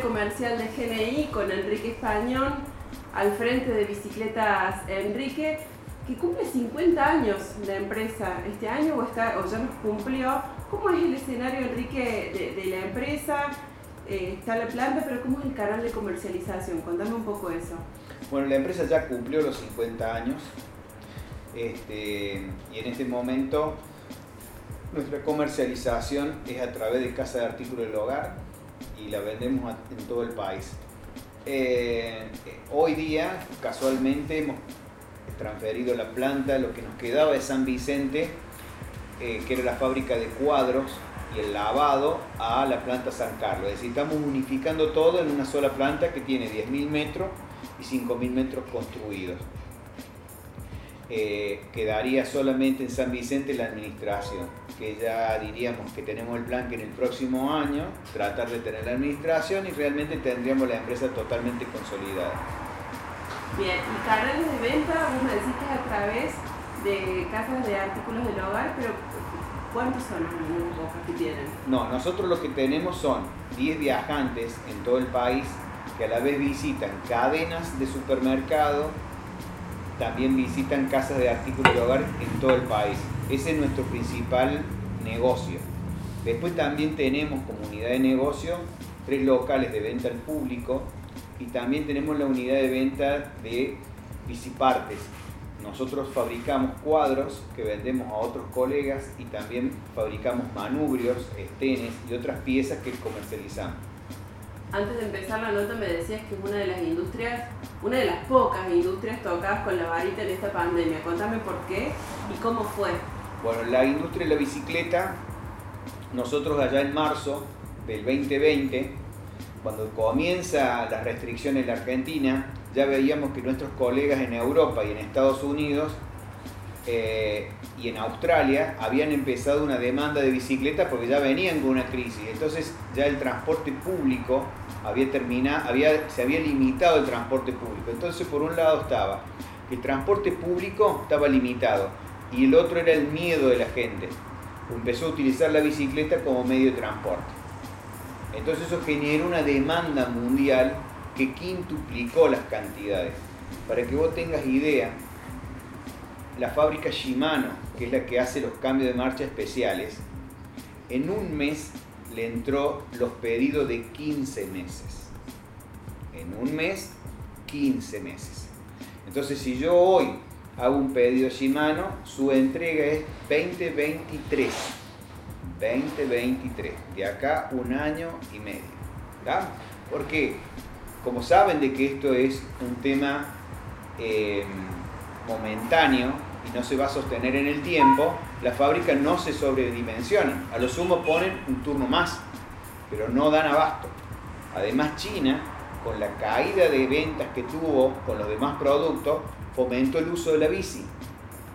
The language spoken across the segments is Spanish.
comercial de GNI con Enrique Español al frente de Bicicletas Enrique, que cumple 50 años la empresa este año o, está, o ya nos cumplió. ¿Cómo es el escenario, Enrique, de, la empresa? Eh, está la planta, pero ¿cómo es el canal de comercialización? Contame un poco eso. Bueno, la empresa ya cumplió los 50 años este, y en este momento nuestra comercialización es a través de Casa de Artículos del Hogar y la vendemos en todo el país. Eh, hoy día, casualmente, hemos transferido la planta, lo que nos quedaba de San Vicente, eh, que era la fábrica de cuadros y el lavado, a la planta San Carlos. Es decir, estamos unificando todo en una sola planta que tiene 10.000 metros y 5.000 metros construidos. Eh, quedaría solamente en San Vicente la administración, que ya diríamos que tenemos el plan que en el próximo año tratar de tener la administración y realmente tendríamos la empresa totalmente consolidada. Bien, y canales de venta, vos me decís que a través de casas de artículos del hogar, pero ¿cuántos son los que tienen? No, nosotros lo que tenemos son 10 viajantes en todo el país que a la vez visitan cadenas de supermercado, también visitan casas de artículos de hogar en todo el país. Ese es nuestro principal negocio. Después también tenemos como unidad de negocio tres locales de venta al público y también tenemos la unidad de venta de bicipartes. Nosotros fabricamos cuadros que vendemos a otros colegas y también fabricamos manubrios, estenes y otras piezas que comercializamos. Antes de empezar la nota me decías que es una de las industrias, una de las pocas industrias tocadas con la varita en esta pandemia. Contame por qué y cómo fue. Bueno, la industria de la bicicleta, nosotros allá en marzo del 2020, cuando comienza las restricciones en la Argentina, ya veíamos que nuestros colegas en Europa y en Estados Unidos eh, y en Australia habían empezado una demanda de bicicleta porque ya venían con una crisis. Entonces ya el transporte público había terminado, había, se había limitado el transporte público. Entonces por un lado estaba el transporte público estaba limitado y el otro era el miedo de la gente. Empezó a utilizar la bicicleta como medio de transporte. Entonces eso generó una demanda mundial que quintuplicó las cantidades. Para que vos tengas idea, la fábrica Shimano, que es la que hace los cambios de marcha especiales, en un mes le entró los pedidos de 15 meses. En un mes, 15 meses. Entonces, si yo hoy hago un pedido Shimano, su entrega es 2023. 2023. De acá un año y medio. Porque, como saben de que esto es un tema eh, momentáneo y no se va a sostener en el tiempo, las fábricas no se sobredimensionan. A lo sumo ponen un turno más, pero no dan abasto. Además, China, con la caída de ventas que tuvo con los demás productos, fomentó el uso de la bici.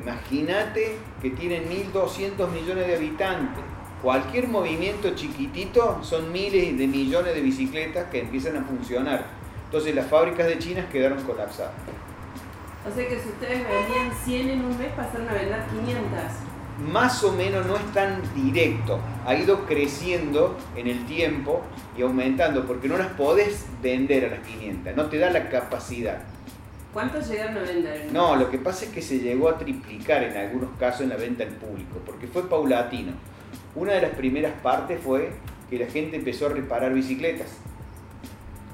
Imagínate que tienen 1.200 millones de habitantes. Cualquier movimiento chiquitito son miles de millones de bicicletas que empiezan a funcionar. Entonces las fábricas de China quedaron colapsadas. O sea que si ustedes vendían 100 en un mes, pasaron a vender 500. Más o menos no es tan directo. Ha ido creciendo en el tiempo y aumentando, porque no las podés vender a las 500, no te da la capacidad. ¿Cuántos llegaron a vender? No, lo que pasa es que se llegó a triplicar en algunos casos en la venta al público, porque fue paulatino. Una de las primeras partes fue que la gente empezó a reparar bicicletas.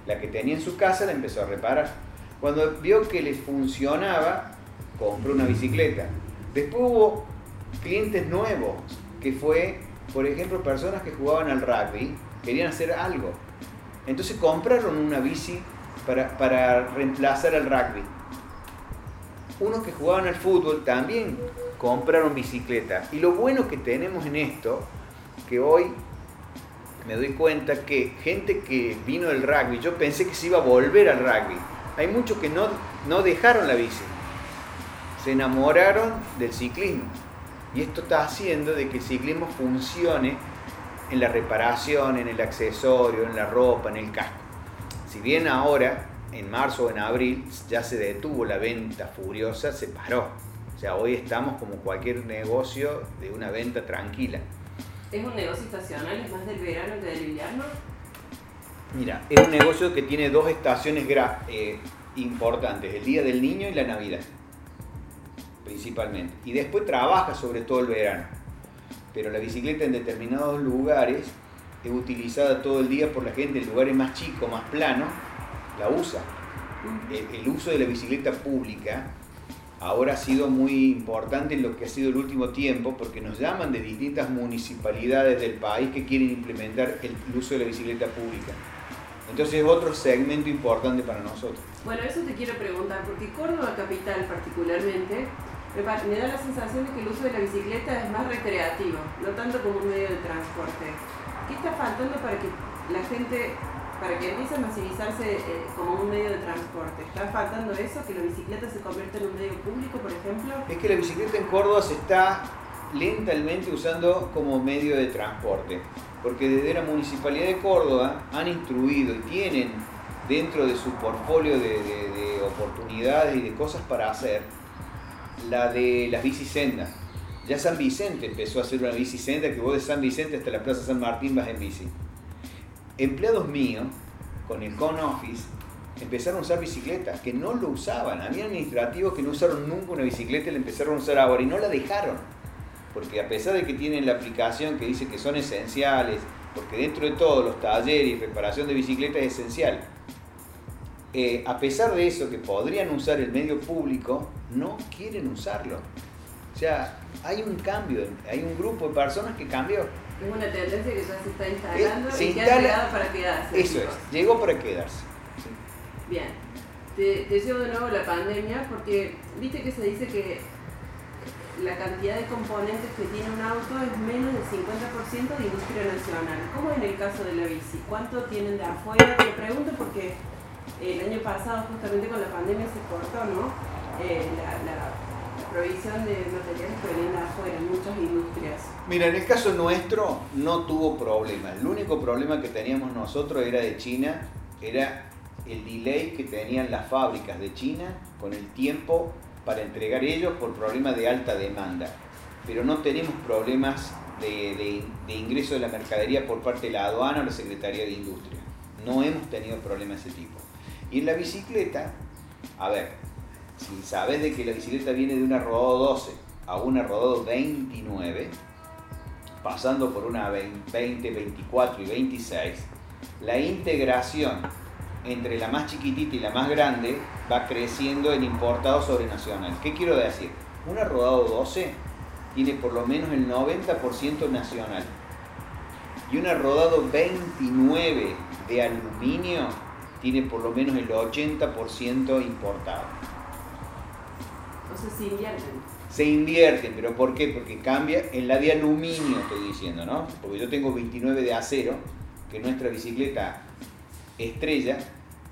La que tenía en su casa la empezó a reparar cuando vio que les funcionaba, compró una bicicleta. Después hubo clientes nuevos, que fue, por ejemplo, personas que jugaban al rugby, querían hacer algo. Entonces compraron una bici para, para reemplazar al rugby. Unos que jugaban al fútbol también compraron bicicleta. Y lo bueno que tenemos en esto, que hoy me doy cuenta que gente que vino del rugby, yo pensé que se iba a volver al rugby hay muchos que no, no dejaron la bici, se enamoraron del ciclismo. Y esto está haciendo de que el ciclismo funcione en la reparación, en el accesorio, en la ropa, en el casco. Si bien ahora, en marzo o en abril, ya se detuvo la venta furiosa, se paró. O sea, hoy estamos como cualquier negocio de una venta tranquila. ¿Es un negocio estacional? ¿Es más del verano que del invierno? Mira, es un negocio que tiene dos estaciones eh, importantes, el Día del Niño y la Navidad, principalmente. Y después trabaja sobre todo el verano. Pero la bicicleta en determinados lugares es utilizada todo el día por la gente, en lugares más chicos, más planos, la usa. El, uso de la bicicleta pública ahora ha sido muy importante en lo que ha sido el último tiempo porque nos llaman de distintas municipalidades del país que quieren implementar el uso de la bicicleta pública. Entonces es otro segmento importante para nosotros. Bueno, eso te quiero preguntar, porque Córdoba Capital particularmente me da la sensación de que el uso de la bicicleta es más recreativo, no tanto como un medio de transporte. ¿Qué está faltando para que la gente, para que empiece a masivizarse eh, como un medio de transporte? ¿Está faltando eso, que la bicicleta se convierta en un medio público, por ejemplo? Es que la bicicleta en Córdoba se está lentamente usando como medio de transporte porque desde la Municipalidad de Córdoba han instruido y tienen dentro de su portfolio de, oportunidades y de cosas para hacer la de las bicisendas. Ya San Vicente empezó a hacer una bicisenda que vos de San Vicente hasta la Plaza San Martín vas en bici. Empleados míos con el Con Office empezaron a usar bicicletas que no lo usaban. Había administrativos que no usaron nunca una bicicleta y la empezaron a usar ahora y no la dejaron porque a pesar de que tienen la aplicación que dice que son esenciales, porque dentro de todos los talleres y reparación de bicicletas es esencial, eh, a pesar de eso que podrían usar el medio público, no quieren usarlo. O sea, hay un cambio, hay un grupo de personas que cambió. Es una tendencia que ya se está instalando eh, y que ha llegado para quedarse. Eso es, llegó para quedarse. Bien, te, te llevo de nuevo la pandemia porque viste que se dice que la cantidad de componentes que tiene un auto es menos del 50% de industria nacional. ¿Cómo en el caso de la bici? ¿Cuánto tienen de afuera? Te pregunto porque el año pasado, justamente con la pandemia, se cortó ¿no? Eh, la, provisión de materiales que venían de afuera en muchas industrias. Mira, en el caso nuestro no tuvo problemas. El único problema que teníamos nosotros era de China, era el delay que tenían las fábricas de China con el tiempo para entregar ellos por problemas de alta demanda. Pero no tenemos problemas de, ingreso de la mercadería por parte de la aduana o la Secretaría de Industria. No hemos tenido problemas de ese tipo. Y en la bicicleta, a ver, si sabes de que la bicicleta viene de una rodado 12 a una rodado 29, pasando por una 20, 24 y 26, la integración entre la más chiquitita y la más grande va creciendo en importado sobre nacional. ¿Qué quiero decir? Una rodado 12 tiene por lo menos el 90% nacional y una rodado 29 de aluminio tiene por lo menos el 80% importado. Entonces se invierten. Se invierten, pero ¿por qué? Porque cambia en la de aluminio, estoy diciendo, ¿no? Porque yo tengo 29 de acero, que nuestra bicicleta estrella,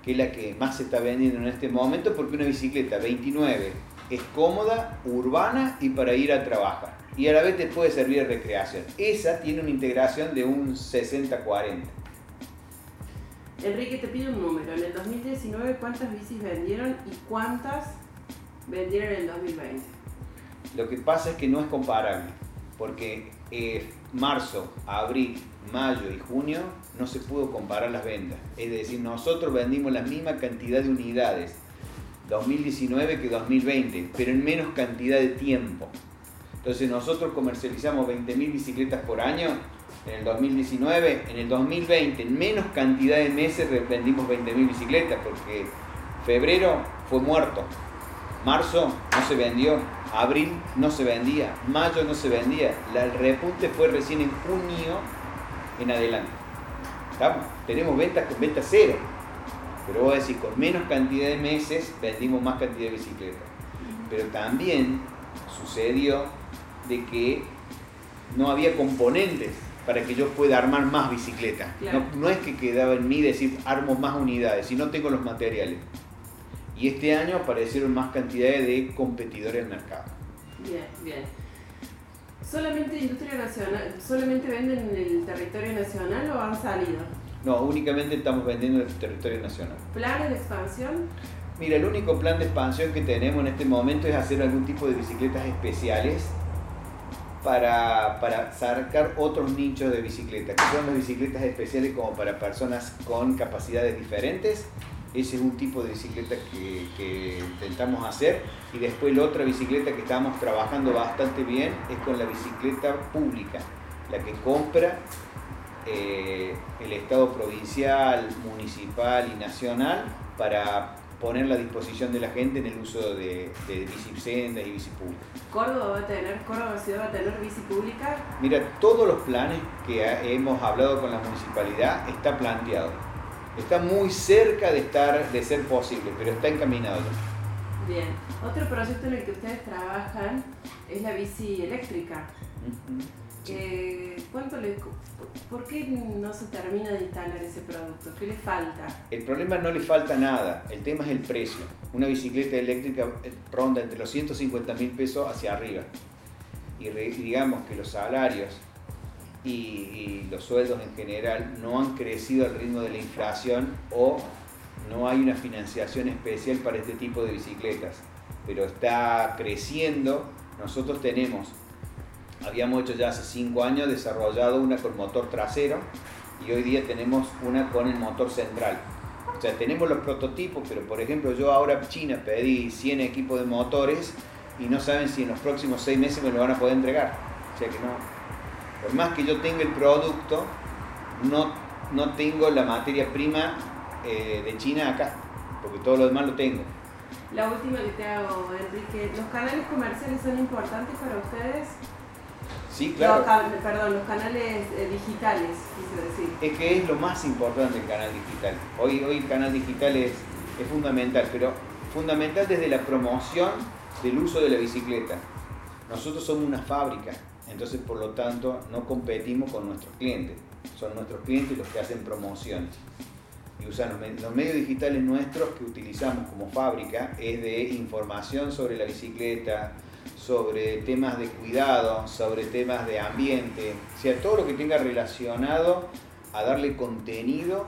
que es la que más se está vendiendo en este momento, porque una bicicleta 29 es cómoda, urbana y para ir a trabajar. Y a la vez te puede servir de recreación. Esa tiene una integración de un 60-40. Enrique, te pido un número. En el 2019, ¿cuántas bicis vendieron y cuántas vendieron en el 2020? Lo que pasa es que no es comparable, porque eh, marzo, abril, mayo y junio no se pudo comparar las ventas. Es decir, nosotros vendimos la misma cantidad de unidades 2019 que 2020, pero en menos cantidad de tiempo. Entonces nosotros comercializamos 20.000 bicicletas por año en el 2019, en el 2020 en menos cantidad de meses vendimos 20.000 bicicletas porque febrero fue muerto, marzo se vendió, abril no se vendía, mayo no se vendía, el repunte fue recién en junio en adelante. Tenemos ventas con venta cero. Pero vos decís, con menos cantidad de meses vendimos más cantidad de bicicletas. Pero también sucedió de que no había componentes para que yo pueda armar más bicicletas. No, es que quedaba en mí decir armo más unidades, si no tengo los materiales. Y este año aparecieron más cantidades de competidores en el mercado. Bien, bien. ¿Solamente industria nacional, solamente venden en el territorio nacional o han salido? No, únicamente estamos vendiendo en el territorio nacional. ¿Planes de expansión? Mira, el único plan de expansión que tenemos en este momento es hacer algún tipo de bicicletas especiales para, para sacar otros nichos de bicicletas, que son las bicicletas especiales como para personas con capacidades diferentes. Ese es un tipo de bicicleta que, que intentamos hacer. Y después la otra bicicleta que estamos trabajando bastante bien es con la bicicleta pública, la que compra eh, el Estado provincial, municipal y nacional para ponerla a disposición de la gente en el uso de, de bicisendas y bici pública. ¿Córdoba va a tener, Córdoba ciudad va a tener bici pública? Mira, todos los planes que hemos hablado con la municipalidad está planteado. Está muy cerca de estar, de ser posible, pero está encaminado. Bien. Otro proyecto en el que ustedes trabajan es la bici eléctrica. Eh, ¿cuánto le, ¿Por qué no se termina de instalar ese producto? ¿Qué le falta? El problema no le falta nada, el tema es el precio. Una bicicleta eléctrica eh, ronda entre los 150 mil pesos hacia arriba. Y digamos que los salarios y, y, los sueldos en general no han crecido al ritmo de la inflación o no hay una financiación especial para este tipo de bicicletas. Pero está creciendo. Nosotros tenemos habíamos hecho ya hace cinco años, desarrollado una con motor trasero y hoy día tenemos una con el motor central. O sea, tenemos los prototipos, pero por ejemplo yo ahora China pedí 100 equipos de motores y no saben si en los próximos seis meses me lo van a poder entregar. O sea que no, por más que yo tenga el producto, no, no tengo la materia prima eh, de China acá, porque todo lo demás lo tengo. La última que te hago, Enrique, ¿los canales comerciales son importantes para ustedes? Sí, claro. perdón, los canales eh, digitales, quise decir. Es que es lo más importante el canal digital. Hoy, hoy el canal digital es, es fundamental, pero fundamental desde la promoción del uso de la bicicleta. Nosotros somos una fábrica, entonces por lo tanto no competimos con nuestros clientes. Son nuestros clientes los que hacen promociones. Y usan los, medios digitales nuestros que utilizamos como fábrica es de información sobre la bicicleta, sobre temas de cuidado, sobre temas de ambiente, o sea, todo lo que tenga relacionado a darle contenido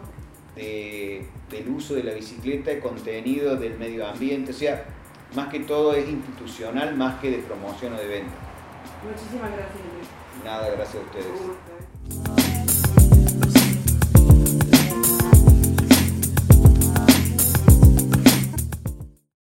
del uso de la bicicleta, contenido del medio ambiente, o sea, más que todo es institucional, más que de promoción o de venta. Muchísimas gracias. Nada, gracias a ustedes.